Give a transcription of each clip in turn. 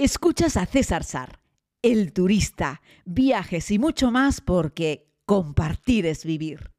Escuchas a César Sar, el turista, viajes y mucho más porque compartir es vivir.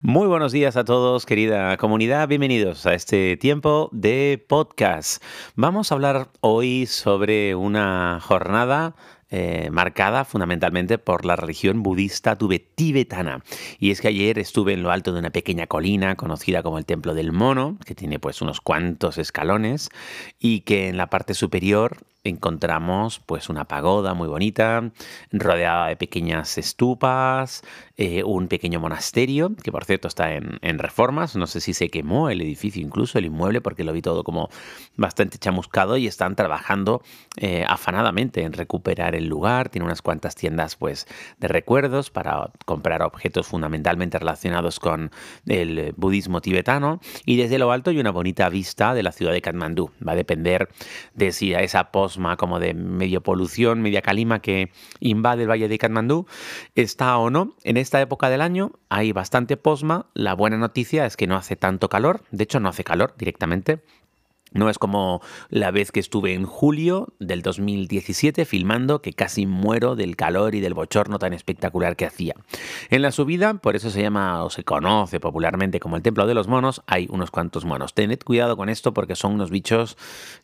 Muy buenos días a todos, querida comunidad. Bienvenidos a este tiempo de podcast. Vamos a hablar hoy sobre una jornada eh, marcada fundamentalmente por la religión budista tibetana. Y es que ayer estuve en lo alto de una pequeña colina conocida como el Templo del Mono, que tiene pues unos cuantos escalones y que en la parte superior encontramos pues una pagoda muy bonita, rodeada de pequeñas estupas, eh, un pequeño monasterio, que por cierto está en, reformas, no sé si se quemó el edificio incluso, el inmueble, porque lo vi todo como bastante chamuscado y están trabajando eh, afanadamente en recuperar el lugar, tiene unas cuantas tiendas pues de recuerdos para comprar objetos fundamentalmente relacionados con el budismo tibetano. Y desde lo alto hay una bonita vista de la ciudad de Katmandú, va a depender de si a esa post como de medio polución, media calima que invade el valle de Katmandú, está o no. En esta época del año hay bastante posma. La buena noticia es que no hace tanto calor, de hecho no hace calor directamente. No es como la vez que estuve en julio del 2017 filmando que casi muero del calor y del bochorno tan espectacular que hacía. En la subida, por eso se llama o se conoce popularmente como el Templo de los Monos, hay unos cuantos monos. Tened cuidado con esto porque son unos bichos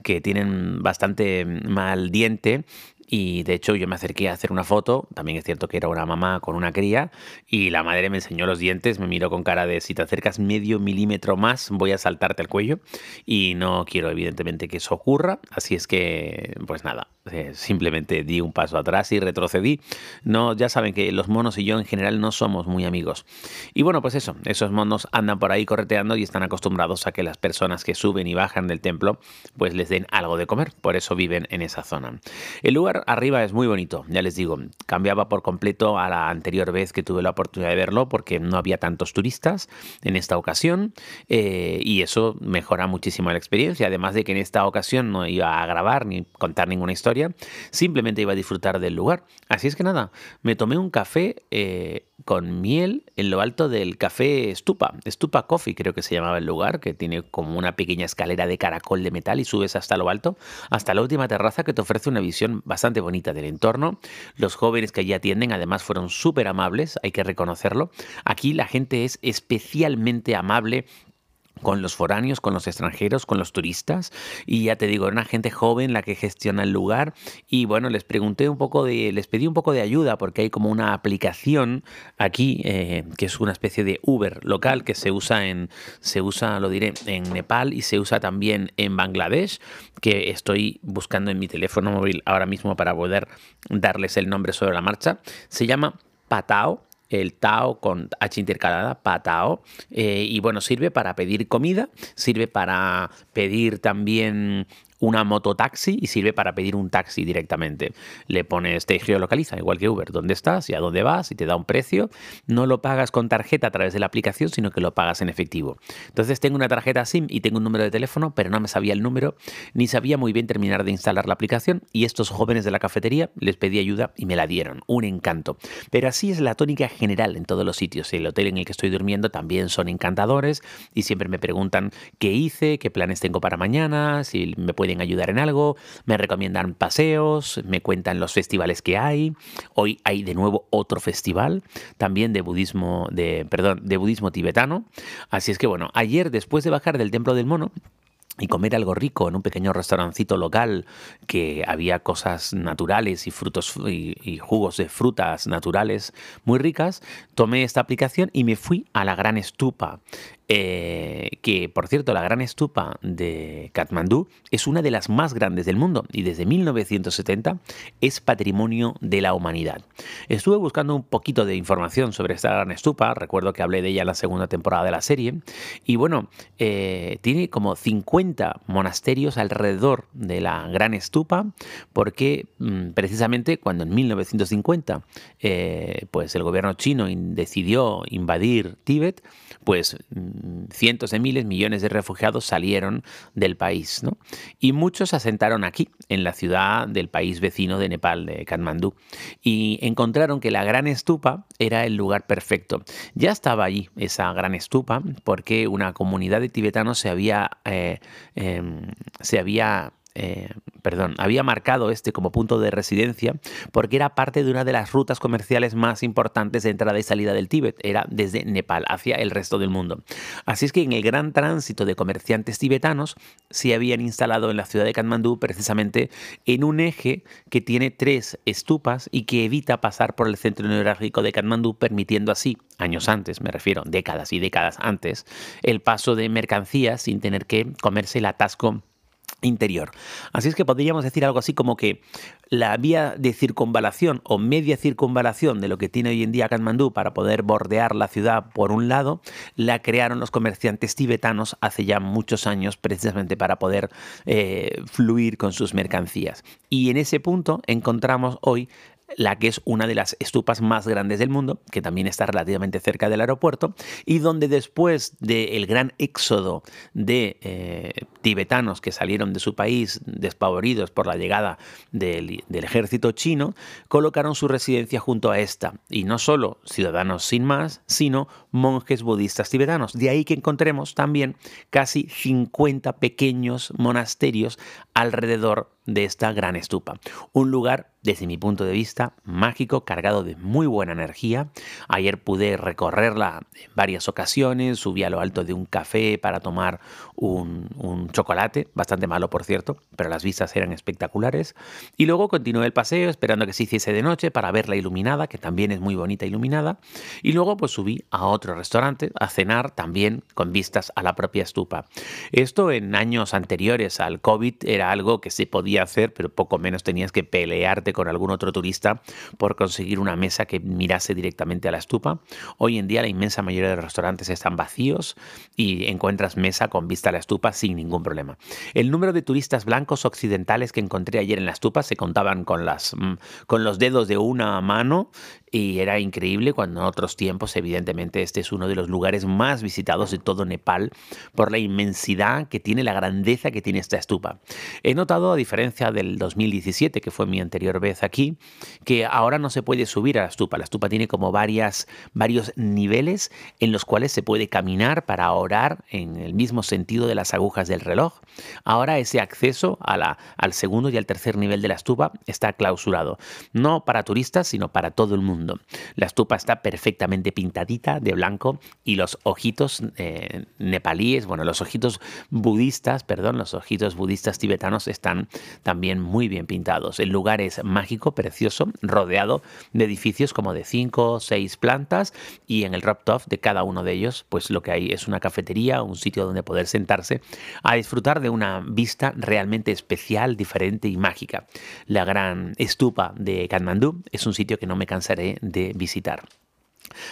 que tienen bastante mal diente y de hecho yo me acerqué a hacer una foto, también es cierto que era una mamá con una cría, y la madre me enseñó los dientes, me miró con cara de si te acercas medio milímetro más voy a saltarte el cuello, y no quiero evidentemente que eso ocurra, así es que pues nada, eh, simplemente di un paso atrás y retrocedí. No, ya saben que los monos y yo en general no somos muy amigos. Y bueno, pues eso, esos monos andan por ahí correteando y están acostumbrados a que las personas que suben y bajan del templo pues les den algo de comer, por eso viven en esa zona. El lugar arriba es muy bonito, ya les digo, cambiaba por completo a la anterior vez que tuve la oportunidad de verlo porque no había tantos turistas en esta ocasión eh, y eso mejora muchísimo la experiencia, además de que en esta ocasión no iba a grabar ni contar ninguna historia, simplemente iba a disfrutar del lugar. Así es que nada, me tomé un café eh, con miel en lo alto del café Stupa, Stupa Coffee creo que se llamaba el lugar, que tiene como una pequeña escalera de caracol de metal y subes hasta lo alto, hasta la última terraza que te ofrece una visión bastante bonita del entorno. Los jóvenes que allí atienden además fueron súper amables, hay que reconocerlo. Aquí la gente es especialmente amable con los foráneos, con los extranjeros, con los turistas. Y ya te digo, era una gente joven la que gestiona el lugar. Y bueno, les pregunté un poco de, les pedí un poco de ayuda porque hay como una aplicación aquí eh, que es una especie de Uber local que se usa en, se usa, lo diré, en Nepal y se usa también en Bangladesh, que estoy buscando en mi teléfono móvil ahora mismo para poder darles el nombre sobre la marcha. Se llama Patao el Tao con H intercalada, Patao. Eh, y bueno, sirve para pedir comida, sirve para pedir también una mototaxi y sirve para pedir un taxi directamente. Le pones, te geolocaliza, igual que Uber, dónde estás y a dónde vas y te da un precio. No lo pagas con tarjeta a través de la aplicación, sino que lo pagas en efectivo. Entonces tengo una tarjeta SIM y tengo un número de teléfono, pero no me sabía el número, ni sabía muy bien terminar de instalar la aplicación y estos jóvenes de la cafetería les pedí ayuda y me la dieron. Un encanto. Pero así es la tónica general en todos los sitios. El hotel en el que estoy durmiendo también son encantadores y siempre me preguntan qué hice, qué planes tengo para mañana, si me pueden ayudar en algo, me recomiendan paseos, me cuentan los festivales que hay. Hoy hay de nuevo otro festival, también de budismo, de, perdón, de budismo tibetano. Así es que bueno, ayer después de bajar del Templo del Mono, y comer algo rico en un pequeño restaurancito local que había cosas naturales y frutos y, jugos de frutas naturales muy ricas, tomé esta aplicación y me fui a la gran estupa. Eh, que por cierto la gran estupa de Katmandú es una de las más grandes del mundo y desde 1970 es patrimonio de la humanidad. Estuve buscando un poquito de información sobre esta gran estupa, recuerdo que hablé de ella en la segunda temporada de la serie, y bueno, eh, tiene como 50 monasterios alrededor de la gran estupa, porque mm, precisamente cuando en 1950 eh, pues el gobierno chino decidió invadir Tíbet, pues mm, cientos de miles, millones de refugiados salieron del país. ¿no? Y muchos se asentaron aquí, en la ciudad del país vecino de Nepal, de Katmandú, y encontraron que la gran estupa era el lugar perfecto. Ya estaba allí esa gran estupa porque una comunidad de tibetanos se había, eh, em, se había eh, perdón, había marcado este como punto de residencia porque era parte de una de las rutas comerciales más importantes de entrada y salida del Tíbet, era desde Nepal hacia el resto del mundo. Así es que en el gran tránsito de comerciantes tibetanos se habían instalado en la ciudad de Katmandú precisamente en un eje que tiene tres estupas y que evita pasar por el centro neurálgico de Katmandú, permitiendo así, años antes, me refiero, décadas y décadas antes, el paso de mercancías sin tener que comerse el atasco interior. Así es que podríamos decir algo así como que la vía de circunvalación o media circunvalación de lo que tiene hoy en día Katmandú para poder bordear la ciudad por un lado, la crearon los comerciantes tibetanos hace ya muchos años precisamente para poder eh, fluir con sus mercancías. Y en ese punto encontramos hoy la que es una de las estupas más grandes del mundo, que también está relativamente cerca del aeropuerto, y donde después del gran éxodo de eh, tibetanos que salieron de su país despavoridos por la llegada del, del, ejército chino, colocaron su residencia junto a esta, y no solo ciudadanos sin más, sino monjes budistas tibetanos. De ahí que encontremos también casi 50 pequeños monasterios alrededor de esta gran estupa. Un lugar, desde mi punto de vista, mágico, cargado de muy buena energía. Ayer pude recorrerla en varias ocasiones, subí a lo alto de un café para tomar un, chocolate, bastante malo por cierto, pero las vistas eran espectaculares. Y luego continué el paseo esperando que se hiciese de noche para verla iluminada, que también es muy bonita iluminada. Y luego pues subí a otro restaurante a cenar también con vistas a la propia estupa. Esto en años anteriores al COVID era algo que se podía hacer, pero poco menos tenías que pelearte con algún otro turista por conseguir una mesa que mirase directamente a la estupa. Hoy en día la inmensa mayoría de los restaurantes están vacíos y encuentras mesa con vista a la estupa sin ningún problema. El número de turistas blancos occidentales que encontré ayer en la estupa se contaban con, las, mm, con los dedos de una mano y era increíble cuando en otros tiempos, evidentemente, este es uno de los lugares más visitados de todo Nepal por la inmensidad que tiene, la grandeza que tiene esta estupa. He notado, a diferencia del 2017, que fue mi anterior vez aquí, que ahora no se puede subir a la estupa. La estupa tiene como varias, varios niveles en los cuales se puede caminar para orar en el mismo sentido de las agujas del reloj. Ahora ese acceso a la, al segundo y al tercer nivel de la estupa está clausurado, no para turistas, sino para todo el mundo. La estupa está perfectamente pintadita de blanco y los ojitos eh, nepalíes, bueno, los ojitos budistas, perdón, los ojitos budistas tibetanos están también muy bien pintados. El lugar es mágico, precioso, rodeado de edificios como de cinco o seis plantas y en el rooftop de cada uno de ellos, pues lo que hay es una cafetería, un sitio donde poder sentarse a disfrutar de una vista realmente especial, diferente y mágica. La gran estupa de Kathmandú es un sitio que no me cansaré de visitar.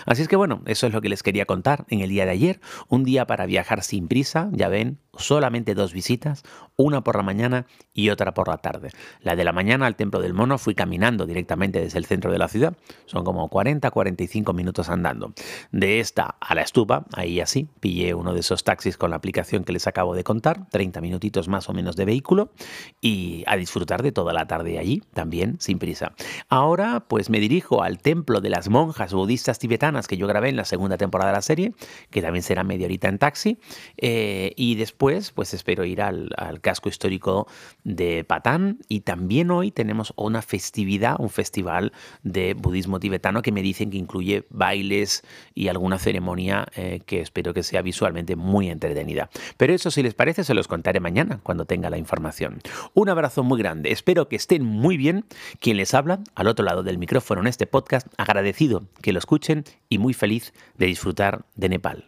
Así es que bueno, eso es lo que les quería contar en el día de ayer. Un día para viajar sin prisa, ya ven, solamente dos visitas, una por la mañana y otra por la tarde. La de la mañana al Templo del Mono fui caminando directamente desde el centro de la ciudad, son como 40-45 minutos andando. De esta a la estupa, ahí así, pillé uno de esos taxis con la aplicación que les acabo de contar, 30 minutitos más o menos de vehículo y a disfrutar de toda la tarde allí, también sin prisa. Ahora pues me dirijo al Templo de las Monjas Budistas Tibetanas que yo grabé en la segunda temporada de la serie, que también será media horita en taxi, eh, y después pues espero ir al, casco histórico de Patán y también hoy tenemos una festividad, un festival de budismo tibetano que me dicen que incluye bailes y alguna ceremonia eh, que espero que sea visualmente muy entretenida. Pero eso si les parece se los contaré mañana cuando tenga la información. Un abrazo muy grande, espero que estén muy bien. Quien les habla al otro lado del micrófono en este podcast, agradecido que lo escuchen y muy feliz de disfrutar de Nepal.